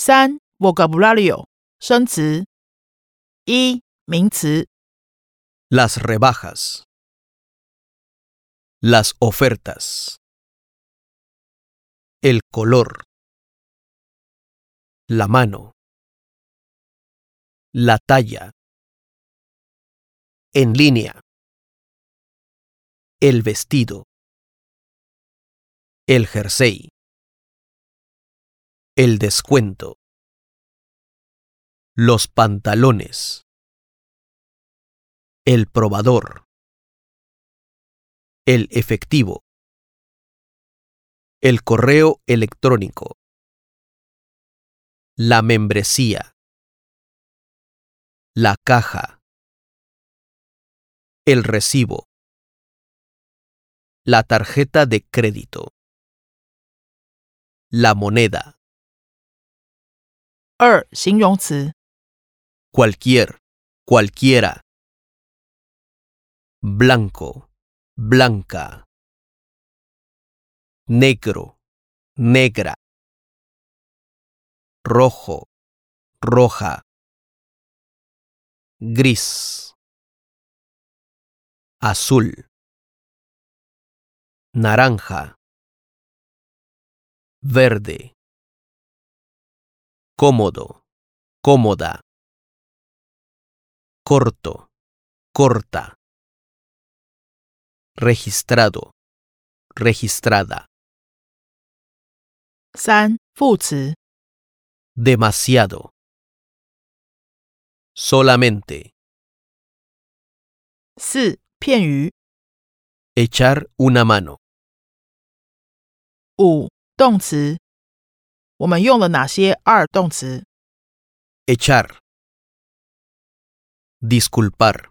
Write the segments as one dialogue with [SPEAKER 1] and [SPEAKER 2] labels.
[SPEAKER 1] 三 vocabulario 生词。一名词
[SPEAKER 2] las rebajas, las ofertas, el color, la mano, la talla, en línea, el vestido, el jersey, el descuento, los pantalones, el probador, el efectivo, el correo electrónico, la membresía, la caja, el recibo, la tarjeta de crédito, la moneda,
[SPEAKER 1] 二形容词
[SPEAKER 2] cualquier, cualquiera. Blanco, blanca. Negro, negra. Rojo, roja. Gris. Azul. Naranja. Verde. Cómodo, cómoda corto, corta. Registrado, registrada.
[SPEAKER 1] 三副词
[SPEAKER 2] Demasiado. Solamente.
[SPEAKER 1] 四片语
[SPEAKER 2] Echar una mano.
[SPEAKER 1] 五动词。 我们用了哪些二动词？
[SPEAKER 2] Echar. Disculpar.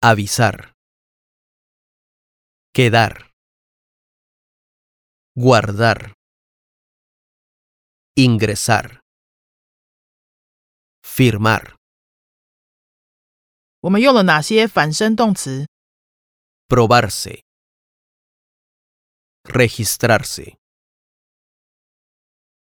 [SPEAKER 2] Avisar. Quedar. Guardar. Ingresar. Firmar.
[SPEAKER 1] 我们用了哪些反身动词？
[SPEAKER 2] Probarse. Registrarse.